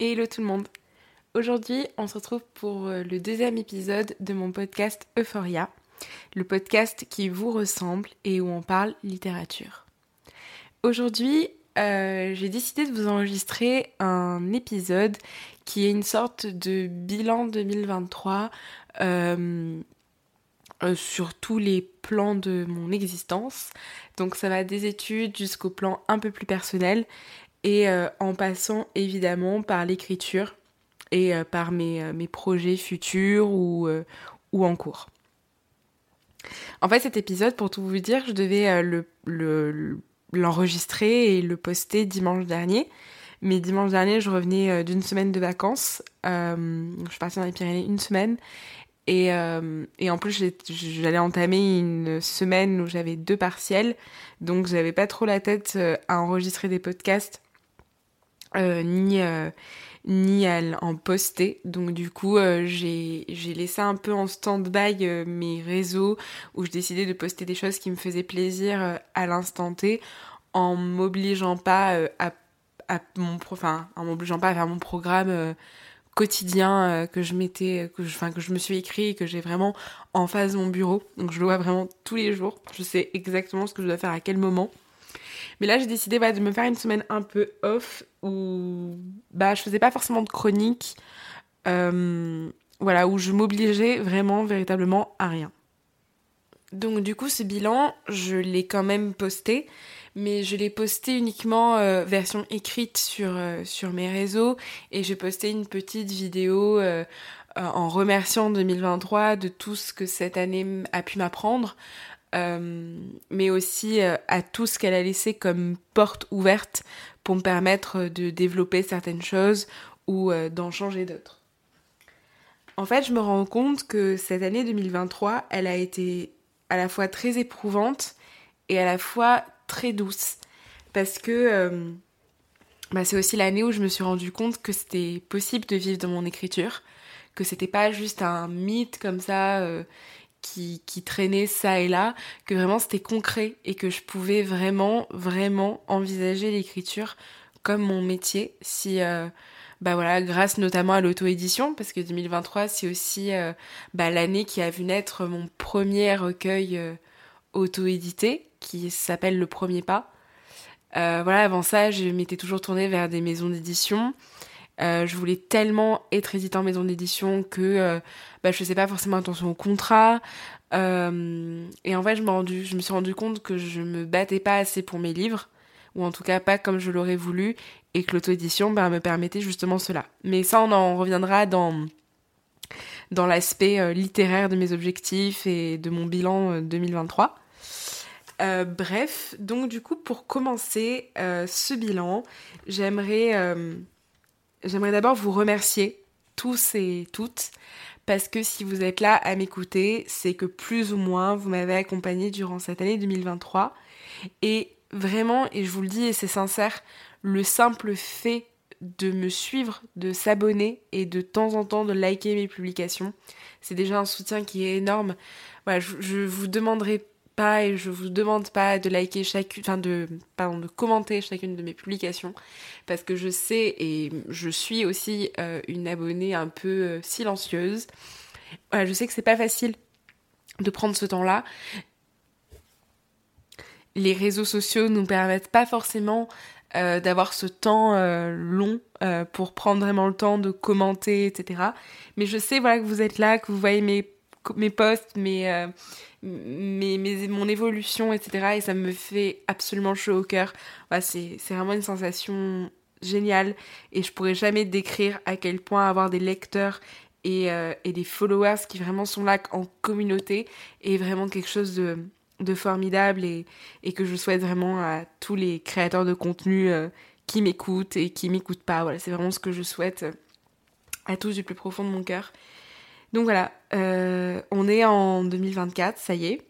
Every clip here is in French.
Hello tout le monde. Aujourd'hui, on se retrouve pour euh, le deuxième épisode de mon podcast Euphoria, le podcast qui vous ressemble et où on parle littérature. Aujourd'hui, euh, j'ai décidé de vous enregistrer un épisode qui est une sorte de bilan 2023 euh, sur tous les plans de mon existence. Donc ça va des études jusqu'au plan un peu plus personnel et en passant évidemment par l'écriture et euh, par mes, euh, mes, projets futurs ou, euh, ou en cours. En fait, cet épisode, pour tout vous dire, je devais le, l'enregistrer et le poster dimanche dernier. Mais dimanche dernier, je revenais d'une semaine de vacances. je suis partie dans les Pyrénées une semaine. Et, et en plus, j'allais entamer une semaine où j'avais deux partiels. Donc, j'avais pas trop la tête à enregistrer des podcasts, ni, ni à en poster. Donc du coup, euh, j'ai laissé un peu en stand-by euh, mes réseaux où je décidais de poster des choses qui me faisaient plaisir euh, à l'instant T en m'obligeant pas à, à, mon en m'obligeant pas à faire mon programme quotidien que je m'étais que je, que je me suis écrit et que j'ai vraiment en face de mon bureau. Donc je le vois vraiment tous les jours. Je sais exactement ce que je dois faire à quel moment. Mais là, j'ai décidé de me faire une semaine un peu off où bah, je faisais pas forcément de chronique. Euh, voilà, où je m'obligeais vraiment, véritablement à rien. Donc du coup, ce bilan, je l'ai quand même posté, mais je l'ai posté uniquement euh, version écrite sur, euh, sur mes réseaux et j'ai posté une petite vidéo en remerciant 2023 de tout ce que cette année a pu m'apprendre. Euh, mais aussi euh, à tout ce qu'elle a laissé comme porte ouverte pour me permettre de développer certaines choses ou euh, d'en changer d'autres. En fait, je me rends compte que cette année 2023, elle a été à la fois très éprouvante et à la fois très douce. Parce que bah, c'est aussi l'année où je me suis rendu compte que c'était possible de vivre dans mon écriture, que c'était pas juste un mythe comme ça qui, qui traînait ça et là, que vraiment c'était concret et que je pouvais vraiment, vraiment envisager l'écriture comme mon métier si, euh, bah voilà, grâce notamment à l'auto-édition, parce que 2023 c'est aussi euh, bah, l'année qui a vu naître mon premier recueil euh, auto-édité qui s'appelle Le Premier Pas. voilà, avant ça, je m'étais toujours tournée vers des maisons d'édition. Euh, je voulais tellement être édité en maison d'édition que euh, bah, je faisais pas forcément attention au contrat. Euh, et en fait, je, je me suis rendu compte que je me battais pas assez pour mes livres, ou en tout cas pas comme je l'aurais voulu, et que l'auto-édition bah, me permettait justement cela. Mais ça, on en reviendra dans, dans l'aspect littéraire de mes objectifs et de mon bilan 2023. bref, donc du coup, pour commencer ce bilan, j'aimerais J'aimerais d'abord vous remercier tous et toutes parce que si vous êtes là à m'écouter, c'est que plus ou moins vous m'avez accompagné durant cette année 2023 et vraiment, et je vous le dis et c'est sincère, le simple fait de me suivre, de s'abonner et de temps en temps de liker mes publications, c'est déjà un soutien qui est énorme. Voilà, je, je vous demanderai pas et je vous demande pas de liker chacune, enfin de, pardon, de commenter chacune de mes publications parce que je sais et je suis aussi euh, une abonnée un peu euh, silencieuse. Voilà, je sais que c'est pas facile de prendre ce temps-là. Les réseaux sociaux nous permettent pas forcément euh, d'avoir ce temps long pour prendre vraiment le temps de commenter, etc. Mais je sais voilà que vous êtes là, que vous voyez mes mes posts, mes, mes, mon évolution, etc. Et ça me fait absolument chaud au cœur. c'est vraiment une sensation géniale et je pourrais jamais décrire à quel point avoir des lecteurs et, euh, des followers qui vraiment sont là en communauté est vraiment quelque chose de, formidable et, que je souhaite vraiment à tous les créateurs de contenu euh, qui m'écoutent et qui m'écoutent pas. Voilà, c'est vraiment ce que je souhaite à tous du plus profond de mon cœur. Donc voilà, euh, on est en 2024, ça y est.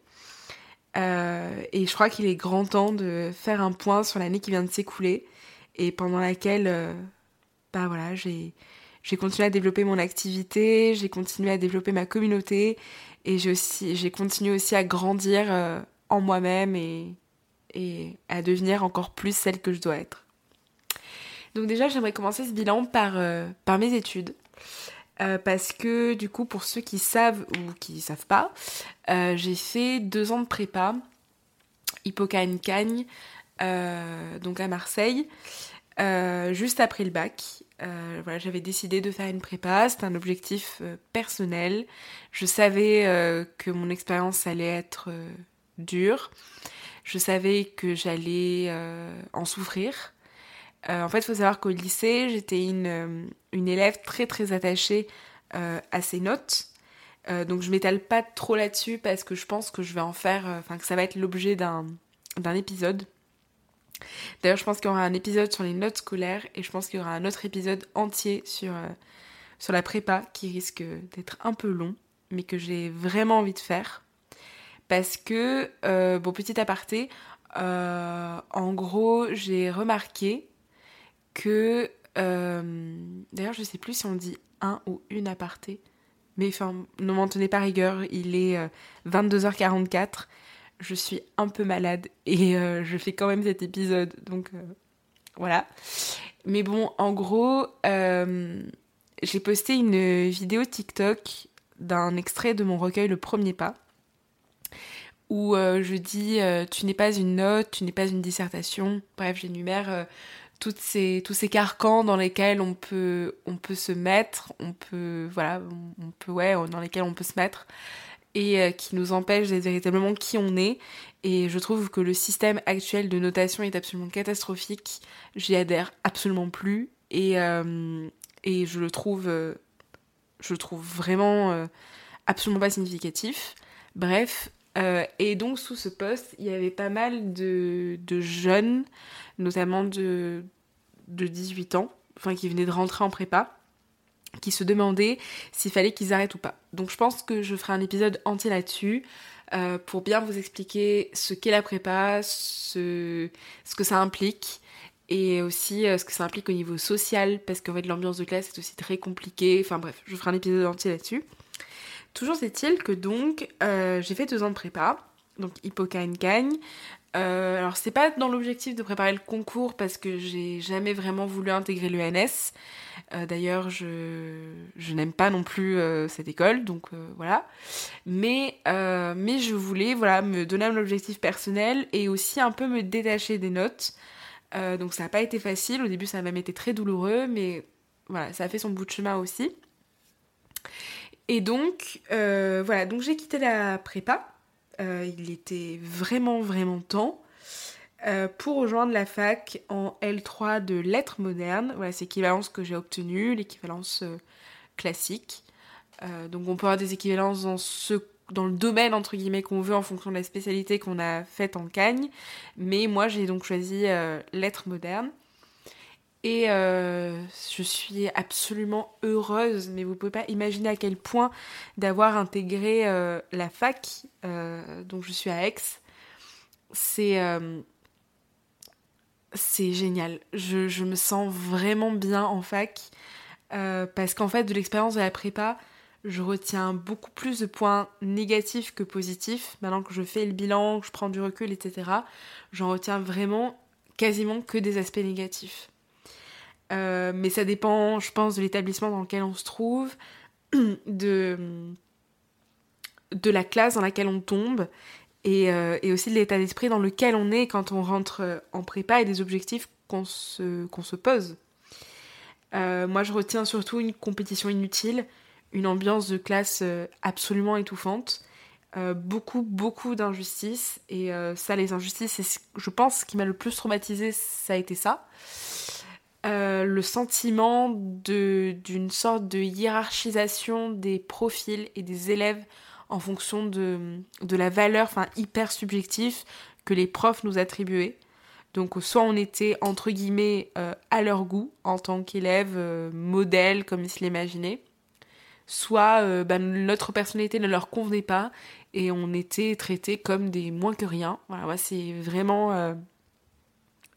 Euh, et je crois qu'il est grand temps de faire un point sur l'année qui vient de s'écouler et pendant laquelle euh, bah voilà, j'ai j'ai continué à développer mon activité, j'ai continué à développer ma communauté et j'ai continué aussi à grandir en moi-même et à devenir encore plus celle que je dois être. Donc déjà, j'aimerais commencer ce bilan par mes études. Parce que du coup, pour ceux qui savent ou qui savent pas, j'ai fait deux ans de prépa, Hippocane Cagne, donc à Marseille, juste après le bac. Euh, voilà, j'avais décidé de faire une prépa, c'était un objectif euh, personnel. Je savais euh, que mon expérience allait être dure. Je savais que j'allais en souffrir. En fait, il faut savoir qu'au lycée, j'étais une, une, élève très très attachée à ses notes. donc je m'étale pas trop là-dessus parce que je pense que je vais en faire, enfin que ça va être l'objet d'un épisode. D'ailleurs, je pense qu'il y aura un épisode sur les notes scolaires et je pense qu'il y aura un autre épisode entier sur, euh, sur la prépa qui risque d'être un peu long, mais que j'ai vraiment envie de faire. Parce que, euh, bon, petit aparté, euh, en gros, j'ai remarqué que. D'ailleurs, je sais plus si on dit un ou une aparté. Mais enfin, ne m'en tenez pas rigueur, il est 22h44 je suis un peu malade et euh, je fais quand même cet épisode, donc euh, voilà. Mais bon, en gros, euh, j'ai posté une vidéo TikTok d'un extrait de mon recueil Le Premier Pas, où je dis Tu n'es pas une note, tu n'es pas une dissertation. Bref, j'énumère toutes ces, tous ces carcans dans lesquels on peut, on peut se mettre, on peut, voilà, on peut, ouais, dans lesquels on peut se mettre et euh, qui nous empêche d'être véritablement qui on est. Et je trouve que le système actuel de notation est absolument catastrophique. J'y adhère absolument plus. Et, euh, et je le trouve, euh, je le trouve vraiment absolument pas significatif. Bref. Et donc sous ce poste, il y avait pas mal de, jeunes, notamment de, de 18 ans, enfin qui venaient de rentrer en prépa qui se demandaient s'il fallait qu'ils arrêtent ou pas. Donc je pense que je ferai un épisode entier là-dessus euh, pour bien vous expliquer ce qu'est la prépa, ce, ce, que ça implique et aussi euh, ce que ça implique au niveau social parce qu'en fait l'ambiance de classe est aussi très compliquée. Enfin bref, je ferai un épisode entier là-dessus. Toujours est-il que donc euh, j'ai fait deux ans de prépa, donc Hippocane Cagne. Euh, alors c'est pas dans l'objectif de préparer le concours parce que j'ai jamais vraiment voulu intégrer l'ENS. Euh, d'ailleurs je, je n'aime pas non plus cette école donc voilà. Mais, mais je voulais voilà me donner un objectif personnel et aussi un peu me détacher des notes. donc ça n'a pas été facile. Au début ça a même été très douloureux mais voilà ça a fait son bout de chemin aussi. Et donc voilà donc j'ai quitté la prépa. Euh, il était vraiment vraiment temps euh, pour rejoindre la fac en L3 de lettres modernes. Voilà, c'est l'équivalence que j'ai obtenue, l'équivalence euh, classique. donc on peut avoir des équivalences dans, ce, dans le domaine entre guillemets qu'on veut en fonction de la spécialité qu'on a faite en Cagne. Mais moi j'ai donc choisi lettres modernes. Et euh, je suis absolument heureuse, mais vous pouvez pas imaginer à quel point d'avoir intégré euh, la fac, euh, donc je suis à Aix, c'est c'est génial. Je, je, me sens vraiment bien en fac parce qu'en fait de l'expérience de la prépa, je retiens beaucoup plus de points négatifs que positifs. Maintenant que je fais le bilan, que je prends du recul, etc., j'en retiens vraiment quasiment que des aspects négatifs. Euh, mais ça dépend, je pense, de l'établissement dans lequel on se trouve, de, de la classe dans laquelle on tombe, et, euh, et aussi de l'état d'esprit dans lequel on est quand on rentre euh, en prépa et des objectifs qu'on se, qu'on se pose. moi, je retiens surtout une compétition inutile, une ambiance de classe absolument étouffante, beaucoup, beaucoup d'injustices, et ça, les injustices, je pense, ce qui m'a le plus traumatisé, ça a été ça. Euh, le sentiment d'une sorte de hiérarchisation des profils et des élèves en fonction de, de la valeur enfin, hyper subjective que les profs nous attribuaient. Donc soit on était entre guillemets euh, à leur goût en tant qu'élève euh, modèle comme ils se l'imaginaient, soit ben, notre personnalité ne leur convenait pas et on était traités comme des moins que rien. Voilà, c'est vraiment,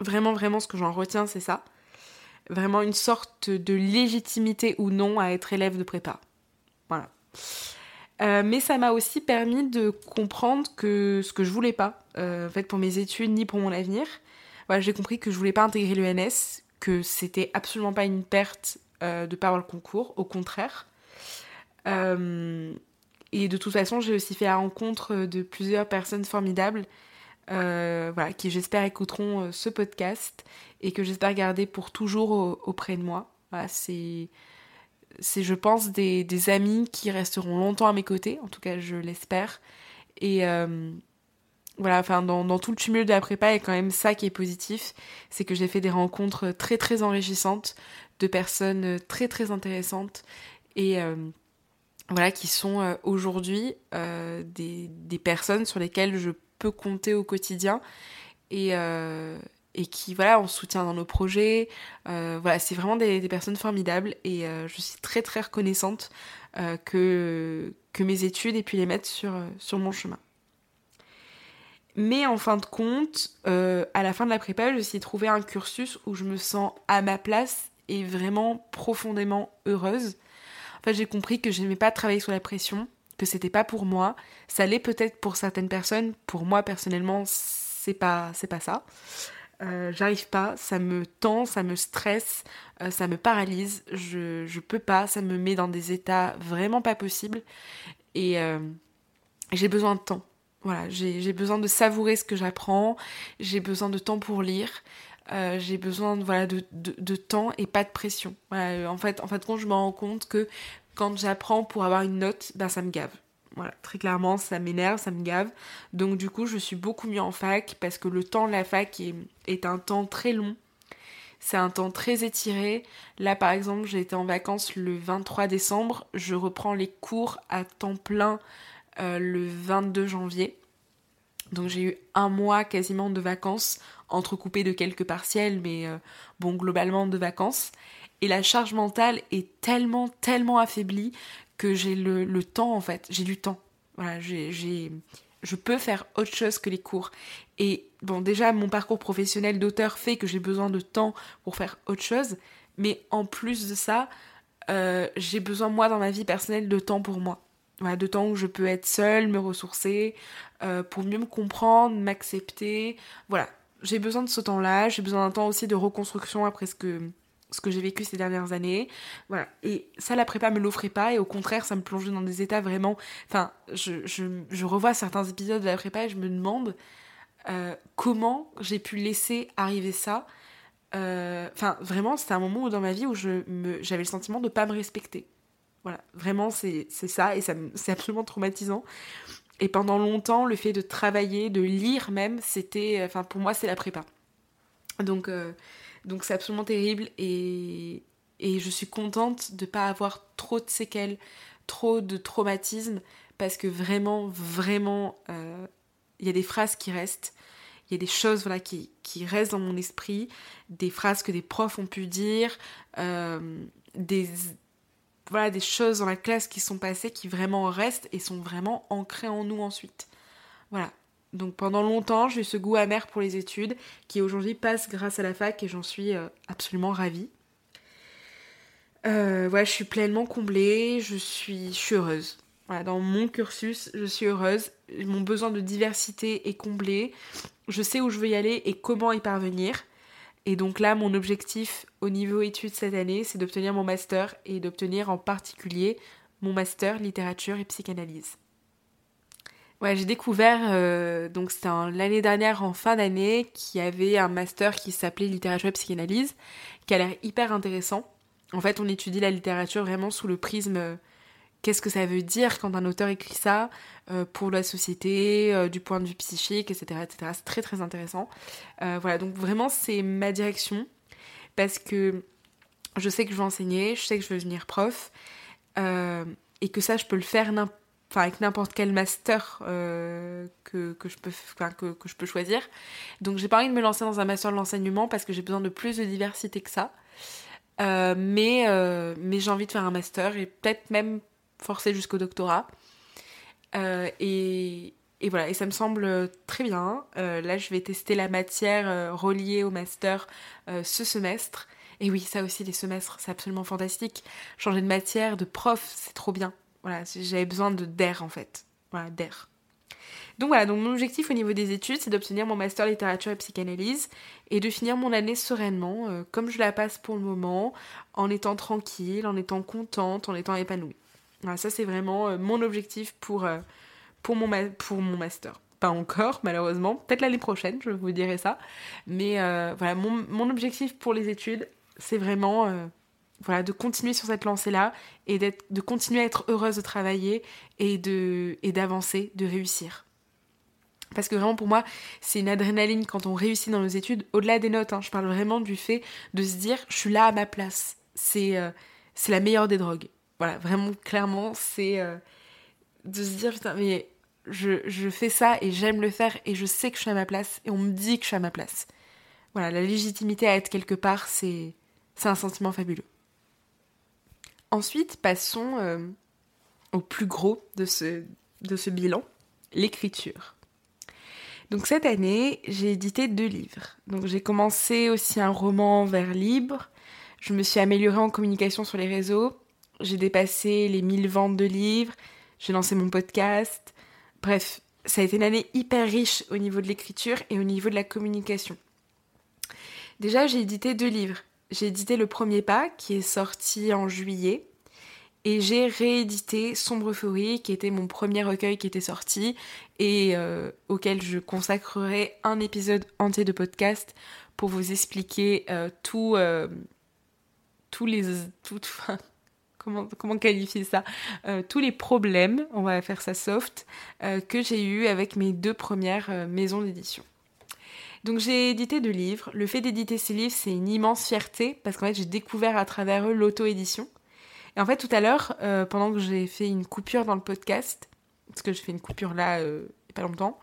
vraiment, vraiment ce que j'en retiens, c'est ça vraiment une sorte de légitimité ou non à être élève de prépa. Voilà. Euh, mais ça m'a aussi permis de comprendre que ce que je voulais pas, euh, en fait, pour mes études ni pour mon avenir. Voilà, j'ai compris que je voulais pas intégrer l'ENS, que c'était absolument pas une perte de pas avoir le concours, au contraire. et de toute façon, j'ai aussi fait la rencontre de plusieurs personnes formidables voilà, qui j'espère écouteront ce podcast et que j'espère garder pour toujours auprès de moi. C'est c'est, je pense, des, des, amis qui resteront longtemps à mes côtés, en tout cas, je l'espère. Et euh, voilà, enfin, dans, dans, tout le tumulte de la prépa, il y a quand même ça qui est positif, c'est que j'ai fait des rencontres très, très enrichissantes de personnes très, très intéressantes et euh, voilà, qui sont euh, aujourd'hui des, des, personnes sur lesquelles je peux compter au quotidien. Et, et qui voilà on soutient dans nos projets. Euh, voilà c'est vraiment des, personnes formidables et euh, je suis très très reconnaissante euh, que que mes études aient pu les mettre sur sur mon chemin. Mais en fin de compte à la fin de la prépa je suis trouvé un cursus où je me sens à ma place et vraiment profondément heureuse. En fait j'ai compris que je n'aimais pas travailler sous la pression que c'était pas pour moi. Ça l'est peut-être pour certaines personnes. Pour moi personnellement c'est pas c'est pas ça. Euh, j'arrive pas, ça me tend, ça me stresse, euh, ça me paralyse, je, je peux pas, ça me met dans des états vraiment pas possibles. Et euh, j'ai besoin de temps. Voilà, j'ai besoin de savourer ce que j'apprends, j'ai besoin de temps pour lire, j'ai besoin de, voilà, de, de, temps et pas de pression. en fait, en fait, quand je me rends compte que quand j'apprends pour avoir une note, ben ça me gave. Voilà, très clairement, ça m'énerve, ça me gave. Donc du coup, je suis beaucoup mieux en fac parce que le temps de la fac est, un temps très long. C'est un temps très étiré. Là, par exemple, j'ai été en vacances le 23 décembre. Je reprends les cours à temps plein euh, le 22 janvier. Donc j'ai eu un mois quasiment de vacances, entrecoupé de quelques partiels, mais euh, bon, globalement de vacances. Et la charge mentale est tellement, tellement affaiblie que j'ai le, temps en fait, j'ai du temps. Voilà, j'ai, je peux faire autre chose que les cours. Et bon, déjà, mon parcours professionnel d'auteur fait que j'ai besoin de temps pour faire autre chose, mais en plus de ça, euh, j'ai besoin, moi, dans ma vie personnelle, de temps pour moi. Voilà, de temps où je peux être seule, me ressourcer, euh, pour mieux me comprendre, m'accepter. Voilà, j'ai besoin de ce temps-là, j'ai besoin d'un temps aussi de reconstruction après ce que, ce que j'ai vécu ces dernières années. Voilà. Et ça, la prépa me l'offrait pas, et au contraire, ça me plongeait dans des états vraiment. Enfin, je, je, je revois certains épisodes de la prépa et je me demande euh, comment j'ai pu laisser arriver ça. Euh, enfin, vraiment, c'était un moment dans ma vie où je me, j'avais le sentiment de pas me respecter. Voilà, vraiment, c'est, c'est ça, et ça, c'est absolument traumatisant. Et pendant longtemps, le fait de travailler, de lire même, c'était. Enfin, pour moi, c'est la prépa. Donc. Euh, donc c'est absolument terrible et, et je suis contente de ne pas avoir trop de séquelles, trop de traumatismes, parce que vraiment, vraiment, euh, il y a des phrases qui restent, il y a des choses voilà, qui, qui, restent dans mon esprit, des phrases que des profs ont pu dire, euh, des, voilà, des choses dans la classe qui sont passées qui vraiment restent et sont vraiment ancrées en nous ensuite. Voilà, donc pendant longtemps, j'ai eu ce goût amer pour les études qui aujourd'hui passe grâce à la fac et j'en suis euh, absolument ravie. Euh, je suis pleinement comblée, je suis, heureuse. dans mon cursus, je suis heureuse. Mon besoin de diversité est comblé. Je sais où je veux y aller et comment y parvenir. Et donc là, mon objectif au niveau études cette année, c'est d'obtenir mon master et d'obtenir en particulier mon master littérature et psychanalyse. Ouais, j'ai découvert, euh, donc c'était l'année dernière en fin d'année, qu'il y avait un master qui s'appelait littérature et psychanalyse, qui a l'air hyper intéressant. En fait, on étudie la littérature vraiment sous le prisme euh, qu'est-ce que ça veut dire quand un auteur écrit ça euh, pour la société, du point de vue psychique, etc. etc. C'est très très intéressant. voilà, donc vraiment c'est ma direction parce que je sais que je veux enseigner, je sais que je veux devenir prof et que ça je peux le faire n'importe enfin avec n'importe quel master euh, que, que, je peux, que, que, je peux choisir. Donc j'ai pas envie de me lancer dans un master de l'enseignement parce que j'ai besoin de plus de diversité que ça. Euh, mais euh, mais j'ai envie de faire un master et peut-être même forcer jusqu'au doctorat. et, et voilà, et ça me semble très bien. là, je vais tester la matière reliée au master ce semestre. Et oui, ça aussi, les semestres, c'est absolument fantastique. Changer de matière, de prof, c'est trop bien. J'avais besoin de d'air en fait. Voilà, d'air. Donc voilà, donc mon objectif au niveau des études, c'est d'obtenir mon master littérature et psychanalyse et de finir mon année sereinement, euh, comme je la passe pour le moment, en étant tranquille, en étant contente, en étant épanouie. Voilà, ça c'est vraiment euh, mon objectif pour, euh, pour, mon master. Pas encore, malheureusement. Peut-être l'année prochaine, je vous dirai ça. Mais voilà, mon, objectif pour les études, c'est vraiment voilà, de continuer sur cette lancée-là et de continuer à être heureuse de travailler et d'avancer, de, de réussir. Parce que vraiment pour moi, c'est une adrénaline quand on réussit dans nos études, au-delà des notes, hein, je parle vraiment du fait de se dire je suis là à ma place. C'est euh, la meilleure des drogues. Voilà, vraiment clairement, c'est euh, de se dire putain, mais je, je fais ça et j'aime le faire et je sais que je suis à ma place et on me dit que je suis à ma place. Voilà, la légitimité à être quelque part, c'est un sentiment fabuleux. Ensuite, passons euh, au plus gros de ce, bilan, l'écriture. Donc cette année, j'ai édité deux livres. Donc j'ai commencé aussi un roman vers libre. Je me suis améliorée en communication sur les réseaux. J'ai dépassé les 1000 ventes de livres. J'ai lancé mon podcast. Bref, ça a été une année hyper riche au niveau de l'écriture et au niveau de la communication. Déjà, j'ai édité deux livres. J'ai édité Le Premier Pas, qui est sorti en juillet, et j'ai réédité Sombre Euphorie, qui était mon premier recueil qui était sorti et euh, auquel je consacrerai un épisode entier de podcast pour vous expliquer euh, tout, euh, tous les... Comment, comment qualifier ça Tous les problèmes, on va faire ça soft, que j'ai eu avec mes deux premières maisons d'édition. Donc j'ai édité deux livres. Le fait d'éditer ces livres, c'est une immense fierté parce qu'en fait j'ai découvert à travers eux l'auto-édition. Et en fait, tout à l'heure, euh, pendant que j'ai fait une coupure dans le podcast, parce que j'ai fait une coupure là, euh, il n'y a pas longtemps,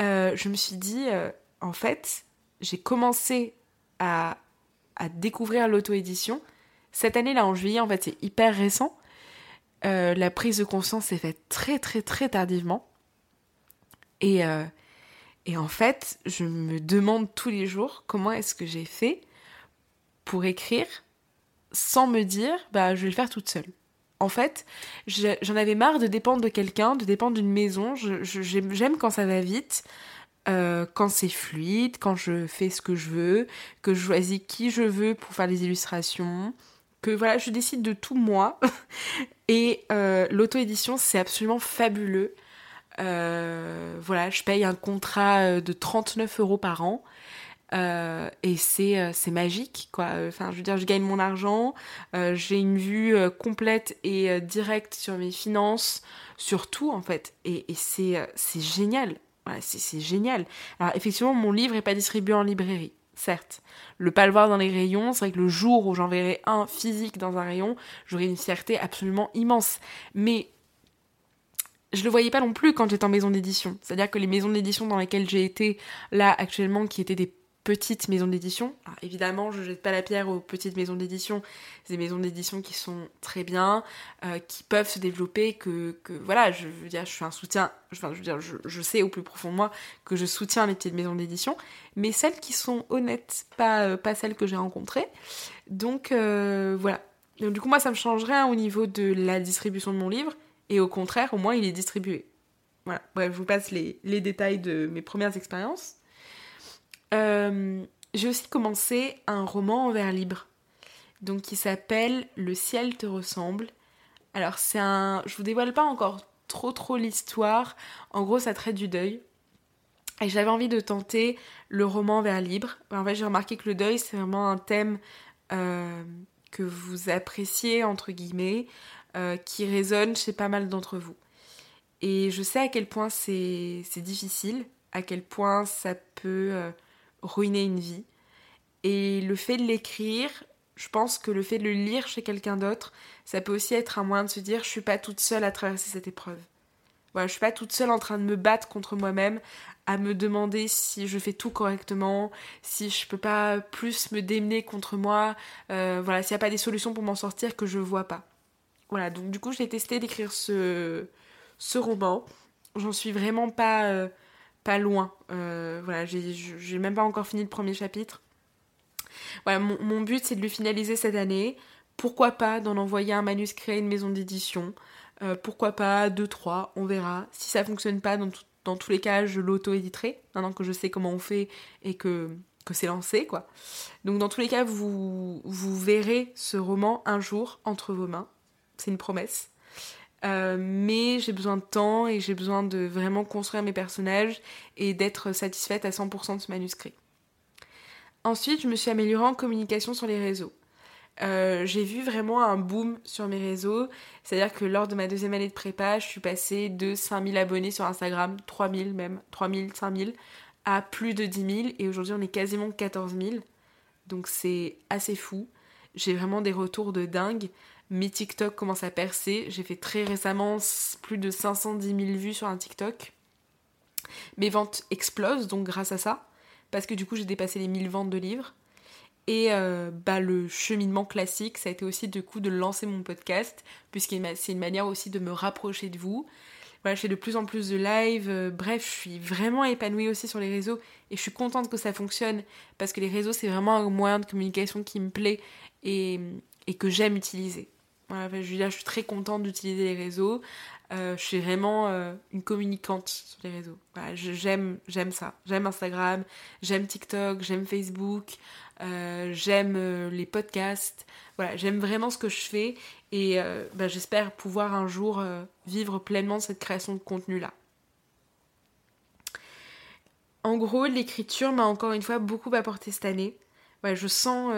euh, je me suis dit, en fait, j'ai commencé à, à découvrir l'auto-édition. Cette année-là, en juillet, en fait, c'est hyper récent. la prise de conscience s'est faite très, très, très tardivement. Et, et en fait, je me demande tous les jours comment est-ce que j'ai fait pour écrire sans me dire, bah, je vais le faire toute seule. En fait, j'en avais marre de dépendre de quelqu'un, de dépendre d'une maison. J'aime quand ça va vite, euh, quand c'est fluide, quand je fais ce que je veux, que je choisis qui je veux pour faire les illustrations, que voilà, je décide de tout moi. Et euh, l'auto-édition, c'est absolument fabuleux. Euh, voilà, je paye un contrat de 39 euros par an. Euh, et c'est euh, magique quoi. Enfin je veux dire je gagne mon argent euh, j'ai une vue complète et directe sur mes finances sur tout en fait. Et, c'est génial. C'est génial. Alors effectivement mon livre est pas distribué en librairie certes. Le pas le voir dans les rayons c'est vrai que le jour où j'enverrai un physique dans un rayon j'aurai une fierté absolument immense. Mais je le voyais pas non plus quand j'étais en maison d'édition. C'est-à-dire que les maisons d'édition dans lesquelles j'ai été là actuellement, qui étaient des petites maisons d'édition. évidemment, je jette pas la pierre aux petites maisons d'édition. C'est des maisons d'édition qui sont très bien, euh, qui peuvent se développer, que, voilà, je veux dire, je suis un soutien, je dire, je, sais au plus profond de moi que je soutiens les petites maisons d'édition, mais celles qui sont honnêtes, pas, euh, celles que j'ai rencontrées. Donc euh, voilà. du coup, moi, ça me change rien au niveau de la distribution de mon livre, et au contraire, au moins, il est distribué. Voilà. Bref, je vous passe les, détails de mes premières expériences. Euh, j'ai aussi commencé un roman en vers libre, donc qui s'appelle Le ciel te ressemble. Alors c'est un, je vous dévoile pas encore trop trop l'histoire. En gros, ça traite du deuil. Et j'avais envie de tenter le roman vers libre. En fait, j'ai remarqué que le deuil, c'est vraiment un thème euh, que vous appréciez, entre guillemets, euh, qui résonne chez pas mal d'entre vous. Et je sais à quel point c'est difficile, à quel point ça peut ruiner une vie. Et le fait de l'écrire, je pense que le fait de le lire chez quelqu'un d'autre, ça peut aussi être un moyen de se dire je suis pas toute seule à traverser cette épreuve. Voilà, je suis pas toute seule en train de me battre contre moi-même, à me demander si je fais tout correctement, si je peux pas plus me démener contre moi, euh, voilà, s'il n'y a pas des solutions pour m'en sortir que je vois pas. Voilà, donc du coup j'ai testé d'écrire ce, ce roman. J'en suis vraiment pas euh, loin. Euh, voilà, j'ai même pas encore fini le premier chapitre. Voilà, mon, but c'est de le finaliser cette année. Pourquoi pas d'en envoyer un manuscrit à une maison d'édition? Euh, pourquoi pas 2, 3, on verra. Si ça fonctionne pas, dans, tous les cas, je l'auto-éditerai, maintenant que je sais comment on fait et que, c'est lancé, quoi. Donc dans tous les cas, vous verrez ce roman un jour entre vos mains. C'est une promesse. Euh, mais j'ai besoin de temps et j'ai besoin de vraiment construire mes personnages et d'être satisfaite à 100% de ce manuscrit. Ensuite, je me suis améliorée en communication sur les réseaux. Euh, j'ai vu vraiment un boom sur mes réseaux. C'est-à-dire que lors de ma deuxième année de prépa, je suis passée de 5000 abonnés sur Instagram, 3000 même, 3000, 5000, à plus de 10 000. Et aujourd'hui, on est quasiment 14 000. Donc c'est assez fou. J'ai vraiment des retours de dingue. Mes TikTok commencent à percer. J'ai fait très récemment plus de 510 000 vues sur un TikTok. Mes ventes explosent donc grâce à ça. Parce que du coup j'ai dépassé les 1000 ventes de livres. Et euh, bah, le cheminement classique, ça a été aussi du coup de lancer mon podcast, puisque c'est une manière aussi de me rapprocher de vous. Voilà, je fais de plus en plus de live. Euh, bref, je suis vraiment épanouie aussi sur les réseaux et je suis contente que ça fonctionne parce que les réseaux, c'est vraiment un moyen de communication qui me plaît et, et que j'aime utiliser. Voilà, je, je suis très contente d'utiliser les réseaux. Euh, je suis vraiment euh, une communicante sur les réseaux. J'aime, j'aime ça. J'aime Instagram, j'aime TikTok, j'aime Facebook, euh, j'aime les podcasts. Voilà, j'aime vraiment ce que je fais et bah, j'espère pouvoir un jour vivre pleinement cette création de contenu-là. En gros, l'écriture m'a encore une fois beaucoup apporté cette année. Je sens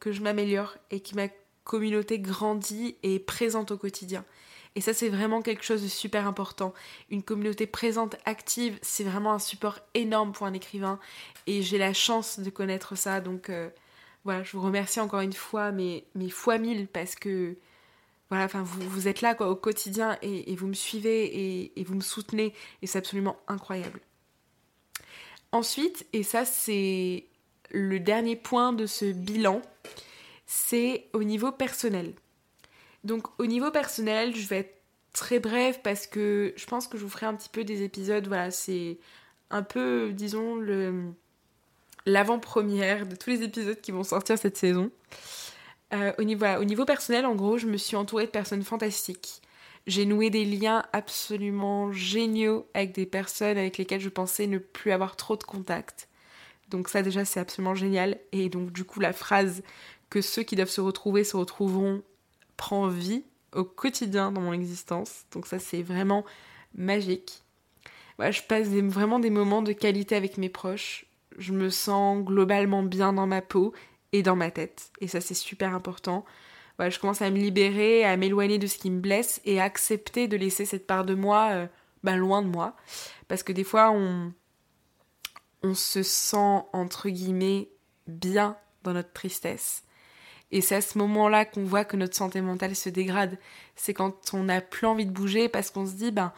que je m'améliore et que ma communauté grandit et présente au quotidien. Et ça, c'est vraiment quelque chose de super important. Une communauté présente, active, c'est vraiment un support énorme pour un écrivain. Et j'ai la chance de connaître ça. Donc euh, voilà, je vous remercie encore une fois, mais, mais fois mille, parce que voilà, enfin, vous, êtes là au quotidien et, vous me suivez et vous me soutenez. Et c'est absolument incroyable. Ensuite, et ça, c'est le dernier point de ce bilan, c'est au niveau personnel. Donc au niveau personnel, je vais être très brève parce que je pense que je vous ferai un petit peu des épisodes, voilà, c'est un peu, disons, le l'avant-première de tous les épisodes qui vont sortir cette saison. Euh, au, niveau, au niveau personnel, en gros, je me suis entourée de personnes fantastiques. J'ai noué des liens absolument géniaux avec des personnes avec lesquelles je pensais ne plus avoir trop de contact. Donc ça déjà c'est absolument génial. Et donc du coup la phrase que ceux qui doivent se retrouver se retrouveront prend vie au quotidien dans mon existence. Donc ça c'est vraiment magique. je passe vraiment des moments de qualité avec mes proches. Je me sens globalement bien dans ma peau et dans ma tête. Et ça c'est super important. je commence à me libérer, à m'éloigner de ce qui me blesse et à accepter de laisser cette part de moi euh, bah, loin de moi. Parce que des fois on, on se sent entre guillemets bien dans notre tristesse. Et c'est à ce moment-là qu'on voit que notre santé mentale se dégrade. C'est quand on n'a plus envie de bouger parce qu'on se dit, ben,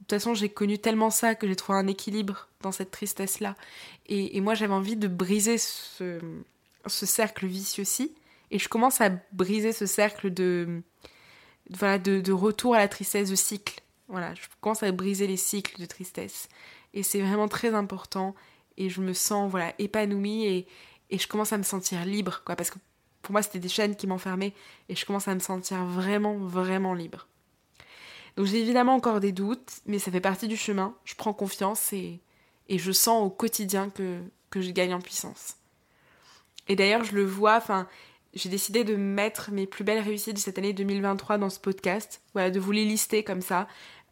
de toute façon, j'ai connu tellement ça que j'ai trouvé un équilibre dans cette tristesse-là. Et, moi, j'avais envie de briser ce, ce cercle vicieux-ci. Et je commence à briser ce cercle de, voilà, de, de, retour à la tristesse, de cycle. Voilà, je commence à briser les cycles de tristesse. Et c'est vraiment très important. Et je me sens voilà, épanouie et, et je commence à me sentir libre. Quoi, parce que pour moi, c'était des chaînes qui m'enfermaient et je commence à me sentir vraiment, vraiment libre. Donc j'ai évidemment encore des doutes, mais ça fait partie du chemin. Je prends confiance et, et je sens au quotidien que, que je gagne en puissance. Et d'ailleurs, je le vois, enfin, j'ai décidé de mettre mes plus belles réussites de cette année 2023 dans ce podcast, voilà, de vous les lister comme ça.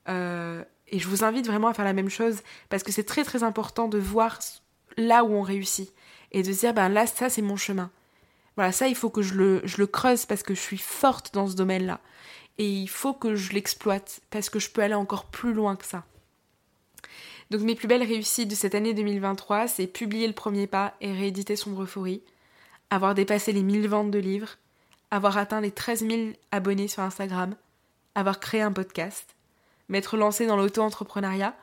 Euh, et je vous invite vraiment à faire la même chose parce que c'est très très important de voir là où on réussit et de se dire ben là ça c'est mon chemin. Voilà, ça, il faut que je le, je le creuse parce que je suis forte dans ce domaine-là. Et il faut que je l'exploite parce que je peux aller encore plus loin que ça. Donc mes plus belles réussites de cette année 2023, c'est publier le premier pas et rééditer Sombre Euphorie, avoir dépassé les 1000 ventes de livres, avoir atteint les 13 000 abonnés sur Instagram, avoir créé un podcast, m'être lancé dans l'auto-entrepreneuriat,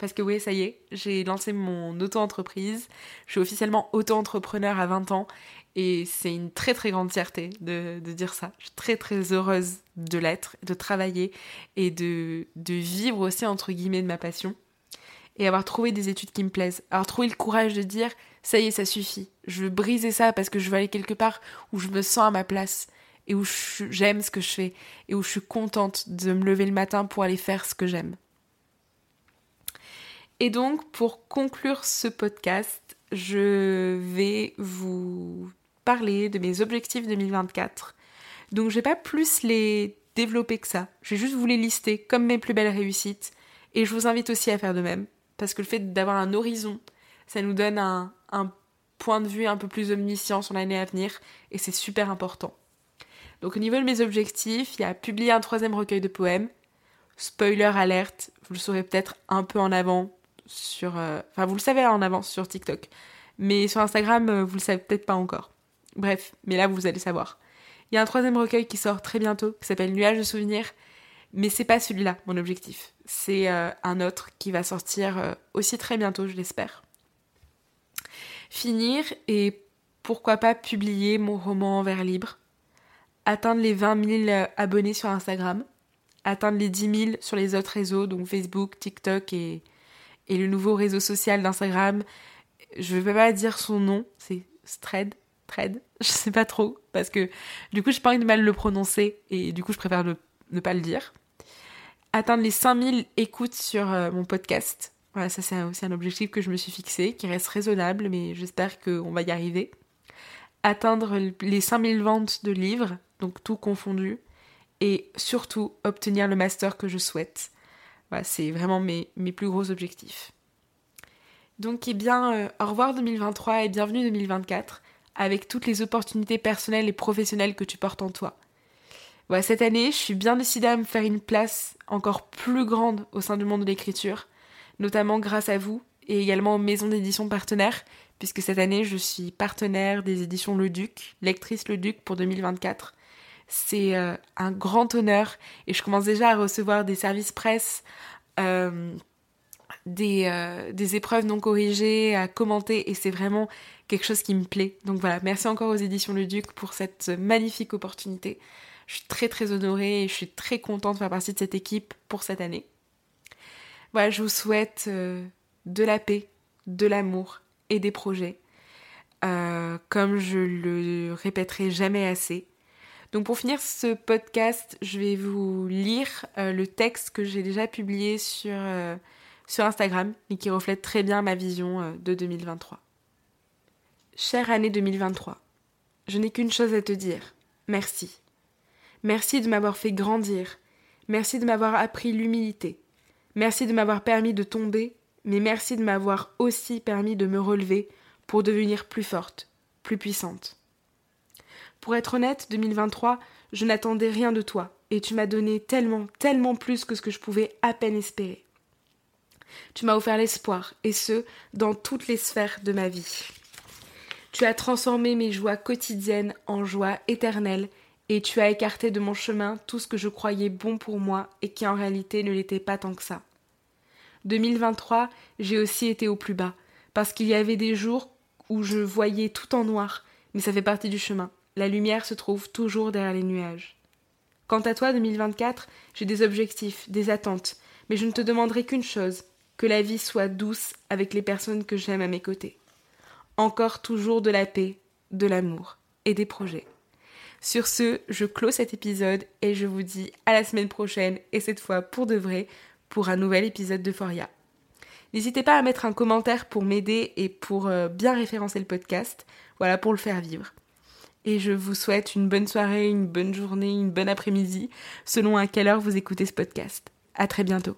parce que oui, ça y est, j'ai lancé mon auto-entreprise, je suis officiellement auto-entrepreneur à 20 ans et c'est une très très grande fierté de, dire ça. Je suis très très heureuse de l'être, de travailler et de, de vivre aussi entre guillemets de ma passion. Et avoir trouvé des études qui me plaisent. Avoir trouvé le courage de dire ça y est, ça suffit. Je veux briser ça parce que je veux aller quelque part où je me sens à ma place. et où j'aime ce que je fais et où je suis contente de me lever le matin pour aller faire ce que j'aime. Et donc, pour conclure ce podcast, je vais vous parler de mes objectifs 2024. Donc, je vais pas plus les développer que ça. Je vais juste vous les lister comme mes plus belles réussites. Et je vous invite aussi à faire de même. Parce que le fait d'avoir un horizon, ça nous donne un, un point de vue un peu plus omniscient sur l'année à venir. Et c'est super important. Donc, au niveau de mes objectifs, il y a publier un troisième recueil de poèmes. Spoiler alerte, vous le saurez peut-être un peu en avant sur. Euh, enfin, vous le savez en avance sur TikTok. Mais sur Instagram, euh, vous le savez peut-être pas encore. Bref, mais là, vous allez savoir. Il y a un troisième recueil qui sort très bientôt, qui s'appelle Nuages de souvenirs. Mais c'est pas celui-là, mon objectif. C'est euh, un autre qui va sortir aussi très bientôt, je l'espère. Finir et pourquoi pas publier mon roman en vers libre. Atteindre les 20 000 abonnés sur Instagram. Atteindre les 10 000 sur les autres réseaux, donc Facebook, TikTok et, et le nouveau réseau social d'Instagram. Je ne vais pas dire son nom, c'est Thread, Thread, je sais pas trop, parce que du coup, je pas envie de mal le prononcer, et du coup, je préfère ne, pas le dire. Atteindre les 5000 écoutes sur euh, mon podcast. Voilà, ça c'est aussi un objectif que je me suis fixé, qui reste raisonnable, mais j'espère qu'on va y arriver. Atteindre les 5000 ventes de livres, donc tout confondu, et surtout obtenir le master que je souhaite c'est vraiment mes, plus gros objectifs. Donc, eh bien, euh, au revoir 2023 et bienvenue 2024 avec toutes les opportunités personnelles et professionnelles que tu portes en toi. Cette année, je suis bien décidée à me faire une place encore plus grande au sein du monde de l'écriture, notamment grâce à vous et également aux maisons d'édition partenaires, puisque cette année, je suis partenaire des éditions Le Duc, lectrice Le Duc pour 2024. C'est euh, un grand honneur et je commence déjà à recevoir des services presse, euh, des, euh, des, épreuves non corrigées, à commenter et c'est vraiment quelque chose qui me plaît. Donc voilà, merci encore aux éditions Le Duc pour cette magnifique opportunité. Je suis très très honorée et je suis très contente de faire partie de cette équipe pour cette année. Voilà, je vous souhaite de la paix, de l'amour et des projets. comme je le répéterai jamais assez, donc pour finir ce podcast, je vais vous lire euh, le texte que j'ai déjà publié sur, euh, Instagram et qui reflète très bien ma vision euh, de 2023. Chère année 2023, je n'ai qu'une chose à te dire. Merci. Merci de m'avoir fait grandir. Merci de m'avoir appris l'humilité. Merci de m'avoir permis de tomber, mais merci de m'avoir aussi permis de me relever pour devenir plus forte, plus puissante. Pour être honnête, 2023, je n'attendais rien de toi, et tu m'as donné tellement, tellement plus que ce que je pouvais à peine espérer. Tu m'as offert l'espoir, et ce, dans toutes les sphères de ma vie. Tu as transformé mes joies quotidiennes en joies éternelles, et tu as écarté de mon chemin tout ce que je croyais bon pour moi et qui en réalité ne l'était pas tant que ça. 2023, j'ai aussi été au plus bas, parce qu'il y avait des jours où je voyais tout en noir, mais ça fait partie du chemin la lumière se trouve toujours derrière les nuages. Quant à toi, 2024, j'ai des objectifs, des attentes, mais je ne te demanderai qu'une chose, que la vie soit douce avec les personnes que j'aime à mes côtés. Encore toujours de la paix, de l'amour et des projets. Sur ce, je clôt cet épisode et je vous dis à la semaine prochaine, et cette fois pour de vrai, pour un nouvel épisode de Foria. N'hésitez pas à mettre un commentaire pour m'aider et pour euh, bien référencer le podcast, voilà, pour le faire vivre et je vous souhaite une bonne soirée, une bonne journée, une bonne après-midi, selon à quelle heure vous écoutez ce podcast. À très bientôt.